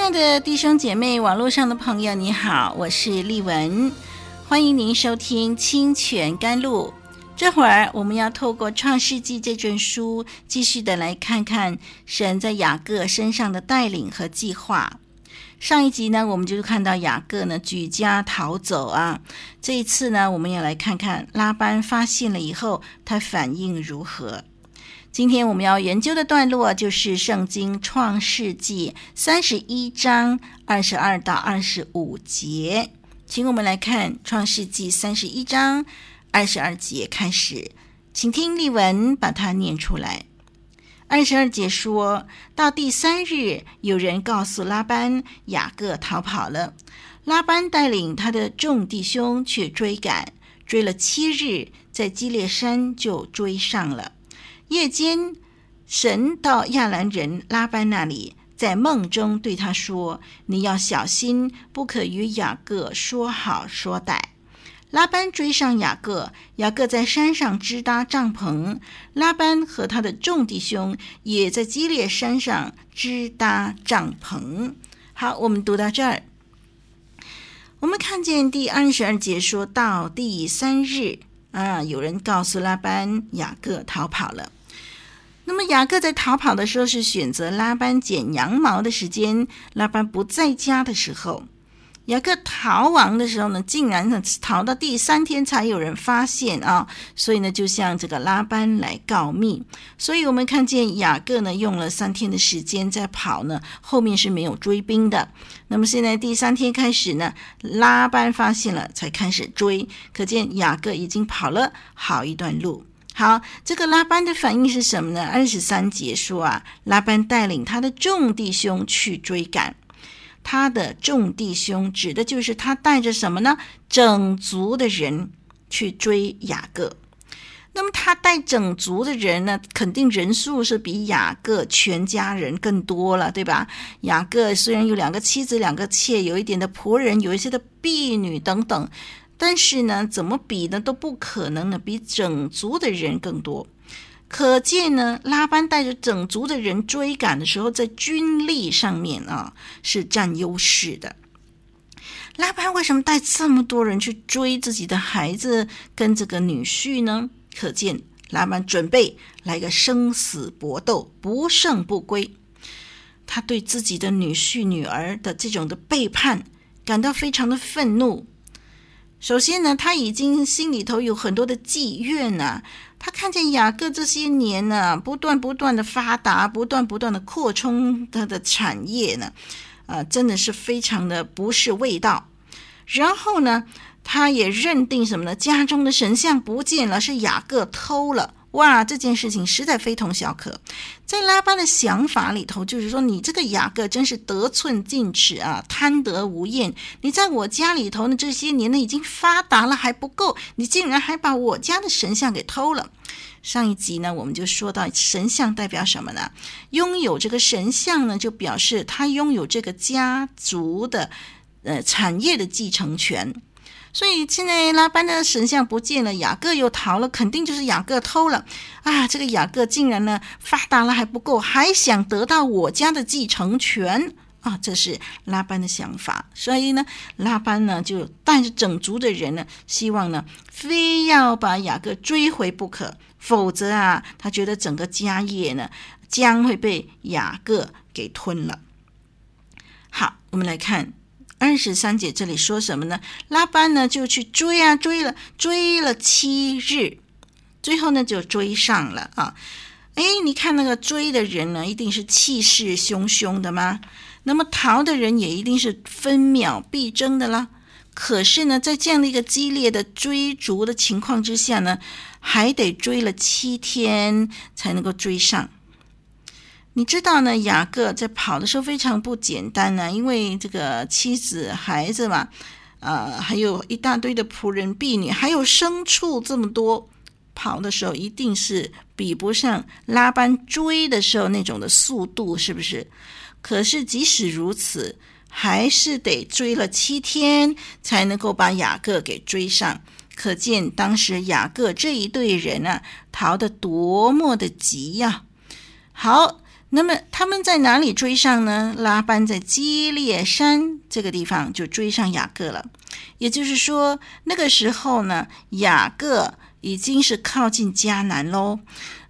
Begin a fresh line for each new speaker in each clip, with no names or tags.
亲爱的弟兄姐妹，网络上的朋友，你好，我是丽文，欢迎您收听清泉甘露。这会儿我们要透过《创世纪》这卷书，继续的来看看神在雅各身上的带领和计划。上一集呢，我们就看到雅各呢举家逃走啊，这一次呢，我们要来看看拉班发现了以后，他反应如何。今天我们要研究的段落就是《圣经·创世纪》三十一章二十二到二十五节，请我们来看《创世纪》三十一章二十二节开始，请听例文把它念出来。二十二节说到第三日，有人告诉拉班，雅各逃跑了。拉班带领他的众弟兄去追赶，追了七日，在基列山就追上了。夜间，神到亚兰人拉班那里，在梦中对他说：“你要小心，不可与雅各说好说歹。”拉班追上雅各，雅各在山上支搭帐篷，拉班和他的众弟兄也在基列山上支搭帐篷。好，我们读到这儿，我们看见第二十二节说到第三日啊，有人告诉拉班，雅各逃跑了。那么雅各在逃跑的时候是选择拉班剪羊毛的时间，拉班不在家的时候。雅各逃亡的时候呢，竟然呢逃到第三天才有人发现啊，所以呢就向这个拉班来告密。所以我们看见雅各呢用了三天的时间在跑呢，后面是没有追兵的。那么现在第三天开始呢，拉班发现了才开始追，可见雅各已经跑了好一段路。好，这个拉班的反应是什么呢？二十三节说啊，拉班带领他的众弟兄去追赶，他的众弟兄指的就是他带着什么呢？整族的人去追雅各。那么他带整族的人呢，肯定人数是比雅各全家人更多了，对吧？雅各虽然有两个妻子、两个妾，有一点的仆人，有一些的婢女等等。但是呢，怎么比呢都不可能呢，比整族的人更多。可见呢，拉班带着整族的人追赶的时候，在军力上面啊是占优势的。拉班为什么带这么多人去追自己的孩子跟这个女婿呢？可见拉班准备来个生死搏斗，不胜不归。他对自己的女婿女儿的这种的背叛感到非常的愤怒。首先呢，他已经心里头有很多的积怨呐、啊。他看见雅各这些年呢、不断不断的发达，不断不断的扩充他的产业呢，啊、真的是非常的不是味道。然后呢，他也认定什么呢？家中的神像不见了，是雅各偷了，哇，这件事情实在非同小可。在拉班的想法里头，就是说你这个雅各真是得寸进尺啊，贪得无厌。你在我家里头呢，这些年呢已经发达了还不够，你竟然还把我家的神像给偷了。上一集呢，我们就说到神像代表什么呢？拥有这个神像呢，就表示他拥有这个家族的呃产业的继承权。所以现在拉班的神像不见了，雅各又逃了，肯定就是雅各偷了啊！这个雅各竟然呢发达了还不够，还想得到我家的继承权啊！这是拉班的想法。所以呢，拉班呢就带着整族的人呢，希望呢非要把雅各追回不可，否则啊，他觉得整个家业呢将会被雅各给吞了。好，我们来看。二十三节这里说什么呢？拉班呢就去追啊，追了追了七日，最后呢就追上了啊！哎，你看那个追的人呢，一定是气势汹汹的吗？那么逃的人也一定是分秒必争的啦。可是呢，在这样的一个激烈的追逐的情况之下呢，还得追了七天才能够追上。你知道呢，雅各在跑的时候非常不简单呢，因为这个妻子、孩子嘛，呃，还有一大堆的仆人、婢女，还有牲畜这么多，跑的时候一定是比不上拉班追的时候那种的速度，是不是？可是即使如此，还是得追了七天才能够把雅各给追上，可见当时雅各这一队人啊，逃得多么的急呀！好。那么他们在哪里追上呢？拉班在基列山这个地方就追上雅各了。也就是说，那个时候呢，雅各已经是靠近迦南喽。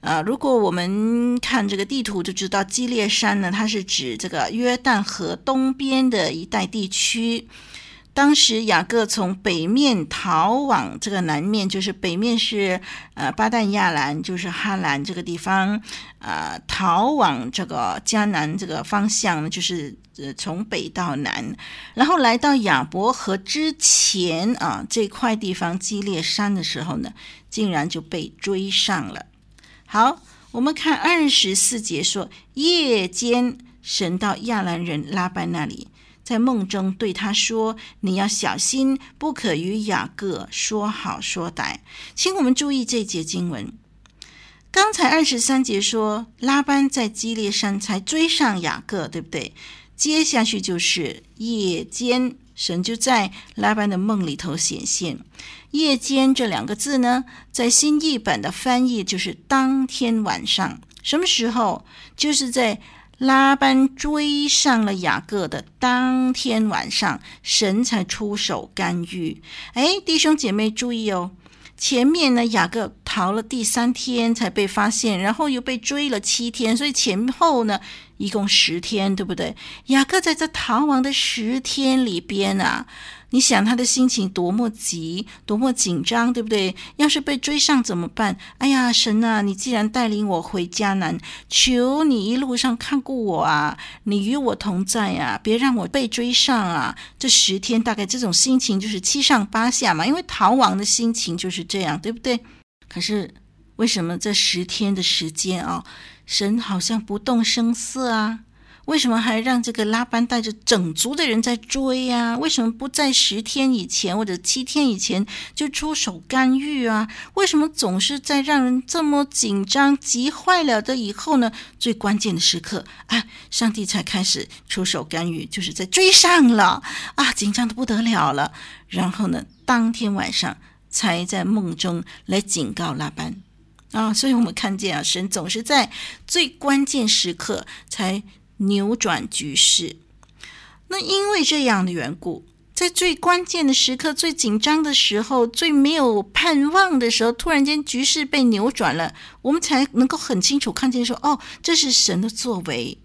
呃，如果我们看这个地图就知道，基列山呢，它是指这个约旦河东边的一带地区。当时雅各从北面逃往这个南面，就是北面是呃巴旦亚兰，就是哈兰这个地方，呃逃往这个迦南这个方向呢，就是呃从北到南，然后来到亚伯河之前啊这块地方基列山的时候呢，竟然就被追上了。好，我们看二十四节说，夜间神到亚兰人拉班那里。在梦中对他说：“你要小心，不可与雅各说好说歹。”请我们注意这节经文。刚才二十三节说拉班在基列山才追上雅各，对不对？接下去就是夜间，神就在拉班的梦里头显现。夜间这两个字呢，在新译本的翻译就是当天晚上。什么时候？就是在。拉班追上了雅各的当天晚上，神才出手干预。哎，弟兄姐妹注意哦，前面呢，雅各逃了第三天才被发现，然后又被追了七天，所以前后呢一共十天，对不对？雅各在这逃亡的十天里边啊。你想他的心情多么急，多么紧张，对不对？要是被追上怎么办？哎呀，神啊，你既然带领我回迦南，求你一路上看顾我啊，你与我同在啊，别让我被追上啊！这十天大概这种心情就是七上八下嘛，因为逃亡的心情就是这样，对不对？可是为什么这十天的时间啊，神好像不动声色啊？为什么还让这个拉班带着整族的人在追呀？为什么不在十天以前或者七天以前就出手干预啊？为什么总是在让人这么紧张、急坏了的以后呢？最关键的时刻啊，上帝才开始出手干预，就是在追上了啊，紧张的不得了了。然后呢，当天晚上才在梦中来警告拉班啊。所以我们看见啊，神总是在最关键时刻才。扭转局势，那因为这样的缘故，在最关键的时刻、最紧张的时候、最没有盼望的时候，突然间局势被扭转了，我们才能够很清楚看见说：“哦，这是神的作为。”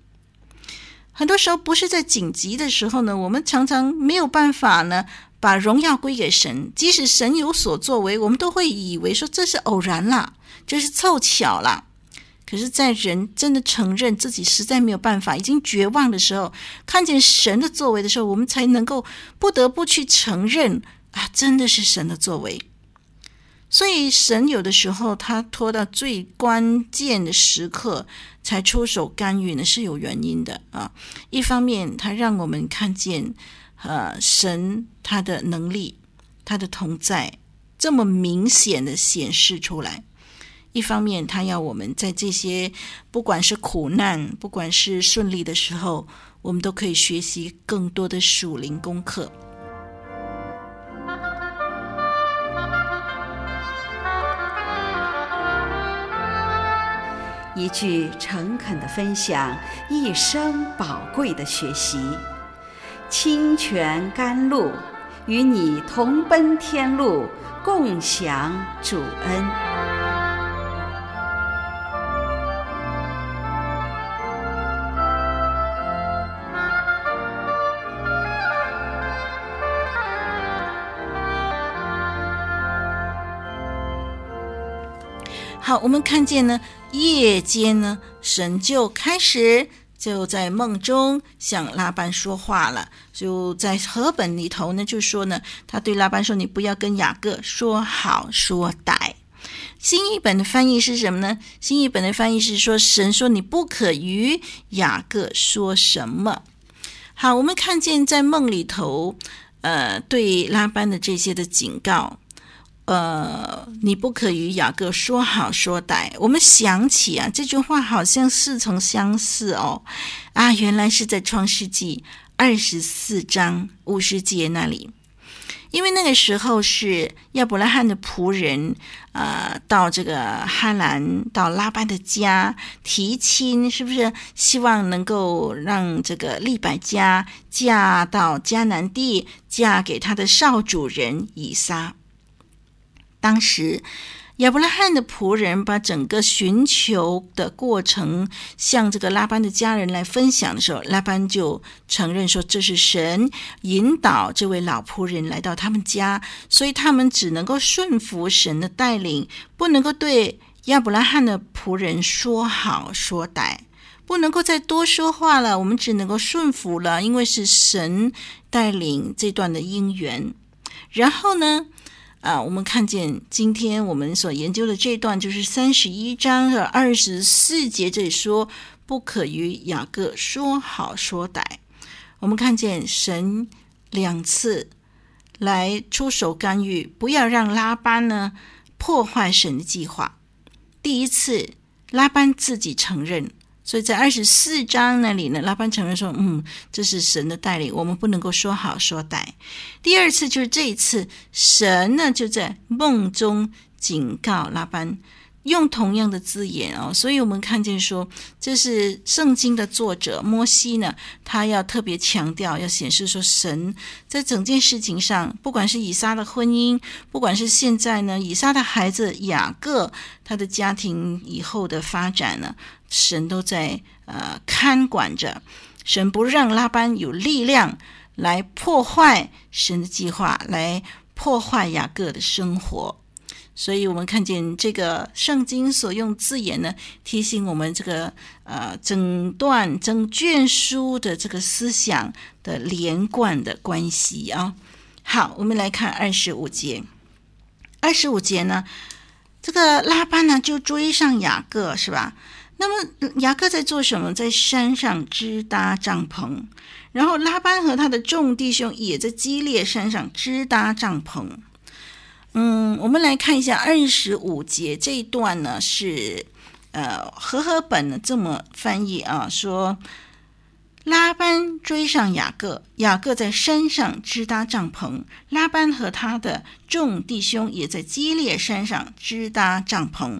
很多时候不是在紧急的时候呢，我们常常没有办法呢把荣耀归给神，即使神有所作为，我们都会以为说这是偶然啦，这是凑巧啦。可是，在人真的承认自己实在没有办法、已经绝望的时候，看见神的作为的时候，我们才能够不得不去承认啊，真的是神的作为。所以神有的时候他拖到最关键的时刻才出手干预呢，是有原因的啊。一方面，他让我们看见，呃，神他的能力，他的同在，这么明显的显示出来；一方面，他要我们在这些不管是苦难，不管是顺利的时候，我们都可以学习更多的属灵功课。
一句诚恳的分享，一生宝贵的学习。清泉甘露，与你同奔天路，共享主恩。
我们看见呢，夜间呢，神就开始就在梦中向拉班说话了。就在和本里头呢，就说呢，他对拉班说：“你不要跟雅各说好说歹。”新译本的翻译是什么呢？新译本的翻译是说：“神说你不可与雅各说什么。”好，我们看见在梦里头，呃，对拉班的这些的警告。呃，你不可与雅各说好说歹。我们想起啊，这句话好像似曾相识哦。啊，原来是在创世纪二十四章五十节那里。因为那个时候是亚伯拉罕的仆人，呃，到这个哈兰到拉班的家提亲，是不是希望能够让这个利百加嫁到迦南地，嫁给他的少主人以撒？当时，亚伯拉罕的仆人把整个寻求的过程向这个拉班的家人来分享的时候，拉班就承认说，这是神引导这位老仆人来到他们家，所以他们只能够顺服神的带领，不能够对亚伯拉罕的仆人说好说歹，不能够再多说话了。我们只能够顺服了，因为是神带领这段的姻缘。然后呢，啊，我们看见今天我们所研究的这段，就是三十一章的二十四节，这里说不可与雅各说好说歹。我们看见神两次来出手干预，不要让拉班呢破坏神的计划。第一次，拉班自己承认。所以在二十四章那里呢，拉班承认说：“嗯，这是神的带领，我们不能够说好说歹。”第二次就是这一次，神呢就在梦中警告拉班。用同样的字眼哦，所以我们看见说，这是圣经的作者摩西呢，他要特别强调，要显示说，神在整件事情上，不管是以撒的婚姻，不管是现在呢，以撒的孩子雅各，他的家庭以后的发展呢，神都在呃看管着，神不让拉班有力量来破坏神的计划，来破坏雅各的生活。所以，我们看见这个圣经所用字眼呢，提醒我们这个呃整段整卷书的这个思想的连贯的关系啊。好，我们来看二十五节。二十五节呢，这个拉班呢就追上雅各，是吧？那么雅各在做什么？在山上支搭帐篷。然后拉班和他的众弟兄也在基列山上支搭帐篷。嗯，我们来看一下二十五节这一段呢，是呃和合本呢这么翻译啊，说拉班追上雅各，雅各在山上支搭帐篷，拉班和他的众弟兄也在基列山上支搭帐篷。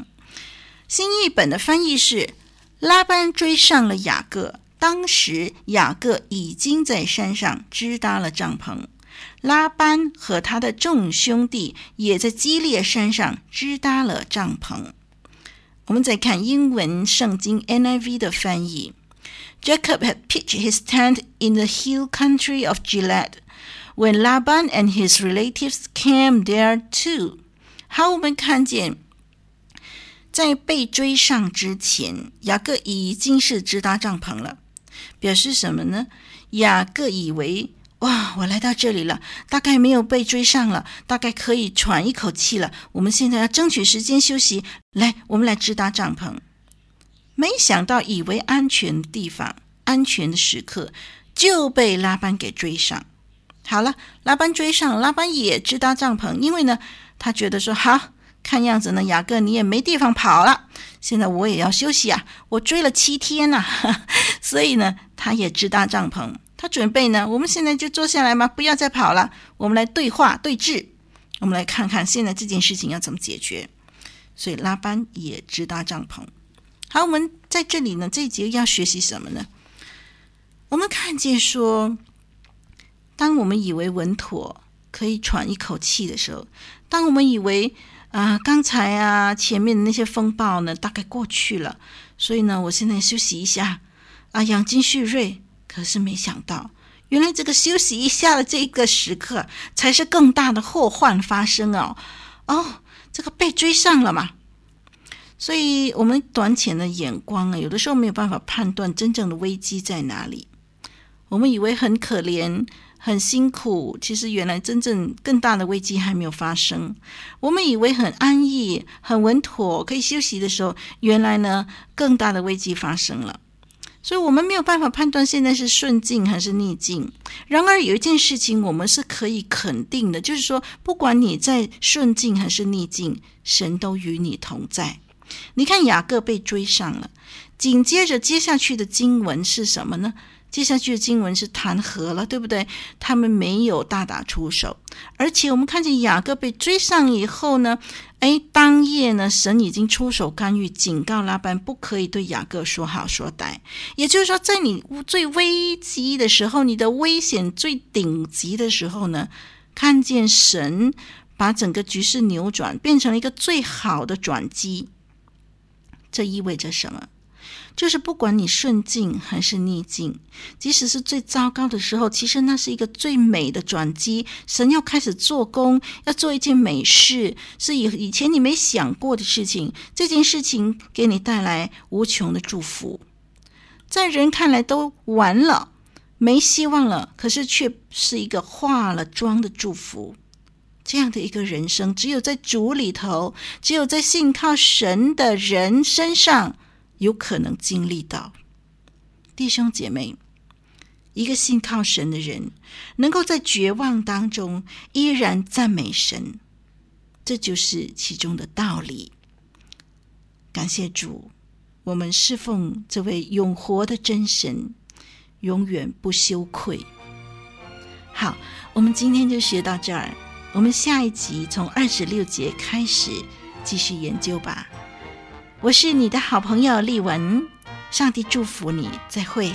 新译本的翻译是拉班追上了雅各，当时雅各已经在山上支搭了帐篷。拉班和他的众兄弟也在基列山上支搭了帐篷。我们再看英文圣经 NIV 的翻译：Jacob had pitched his tent in the hill country of Gilead when Laban and his relatives came there too。好，我们看见在被追上之前，雅各已经是支搭帐篷了，表示什么呢？雅各以为。哇，我来到这里了，大概没有被追上了，大概可以喘一口气了。我们现在要争取时间休息，来，我们来支搭帐篷。没想到，以为安全地方、安全的时刻，就被拉班给追上。好了，拉班追上，拉班也支搭帐篷，因为呢，他觉得说，好，看样子呢，雅各你也没地方跑了，现在我也要休息啊，我追了七天呐、啊，所以呢，他也支搭帐篷。他准备呢，我们现在就坐下来嘛，不要再跑了。我们来对话对峙，我们来看看现在这件事情要怎么解决。所以拉班也支搭帐篷。好，我们在这里呢，这一节要学习什么呢？我们看见说，当我们以为稳妥，可以喘一口气的时候，当我们以为啊、刚才啊前面的那些风暴呢，大概过去了，所以呢，我现在休息一下啊，养精蓄锐。可是没想到，原来这个休息一下的这个时刻，才是更大的祸患发生哦！哦，这个被追上了嘛。所以，我们短浅的眼光啊，有的时候没有办法判断真正的危机在哪里。我们以为很可怜、很辛苦，其实原来真正更大的危机还没有发生。我们以为很安逸、很稳妥，可以休息的时候，原来呢，更大的危机发生了。所以我们没有办法判断现在是顺境还是逆境。然而有一件事情我们是可以肯定的，就是说，不管你在顺境还是逆境，神都与你同在。你看雅各被追上了，紧接着接下去的经文是什么呢？接下去的经文是谈和了，对不对？他们没有大打出手，而且我们看见雅各被追上以后呢，哎，当夜呢，神已经出手干预，警告拉班不可以对雅各说好说歹。也就是说，在你最危机的时候，你的危险最顶级的时候呢，看见神把整个局势扭转，变成了一个最好的转机。这意味着什么？就是不管你顺境还是逆境，即使是最糟糕的时候，其实那是一个最美的转机。神要开始做工，要做一件美事，是以以前你没想过的事情。这件事情给你带来无穷的祝福，在人看来都完了，没希望了，可是却是一个化了妆的祝福。这样的一个人生，只有在主里头，只有在信靠神的人身上。有可能经历到，弟兄姐妹，一个信靠神的人，能够在绝望当中依然赞美神，这就是其中的道理。感谢主，我们侍奉这位永活的真神，永远不羞愧。好，我们今天就学到这儿，我们下一集从二十六节开始继续研究吧。我是你的好朋友丽文，上帝祝福你，再会。